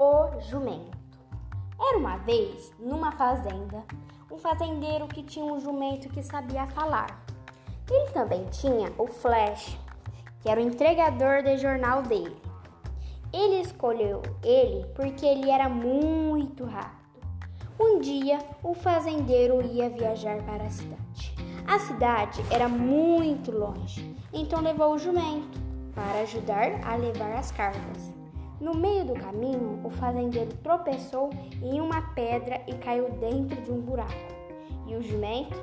O jumento. Era uma vez, numa fazenda, um fazendeiro que tinha um jumento que sabia falar. Ele também tinha o Flash, que era o entregador de jornal dele. Ele escolheu ele porque ele era muito rápido. Um dia, o fazendeiro ia viajar para a cidade. A cidade era muito longe, então levou o jumento para ajudar a levar as cargas. No meio do caminho, o fazendeiro tropeçou em uma pedra e caiu dentro de um buraco. E o jumento,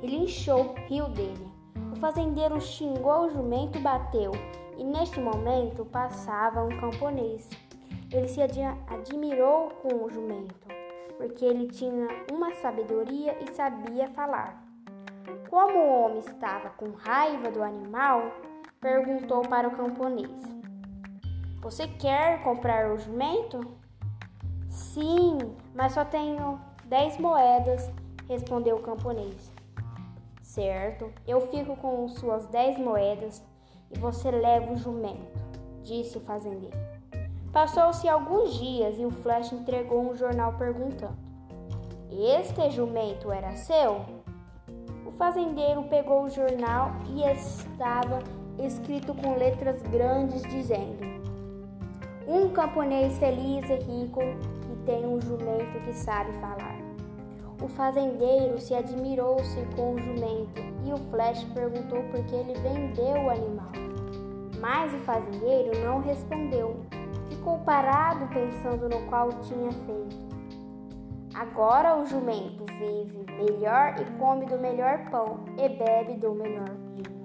ele inchou, riu dele. O fazendeiro xingou o jumento bateu. E neste momento passava um camponês. Ele se admirou com o jumento, porque ele tinha uma sabedoria e sabia falar. Como o homem estava com raiva do animal, perguntou para o camponês: você quer comprar o jumento? Sim, mas só tenho dez moedas, respondeu o camponês. Certo, eu fico com suas dez moedas e você leva o jumento, disse o fazendeiro. Passou-se alguns dias e o Flash entregou um jornal perguntando: Este jumento era seu? O fazendeiro pegou o jornal e estava escrito com letras grandes dizendo: um camponês feliz e rico e tem um jumento que sabe falar. O fazendeiro se admirou-se com o jumento e o Flash perguntou por que ele vendeu o animal. Mas o fazendeiro não respondeu. Ficou parado pensando no qual tinha feito. Agora o jumento vive melhor e come do melhor pão e bebe do melhor vinho.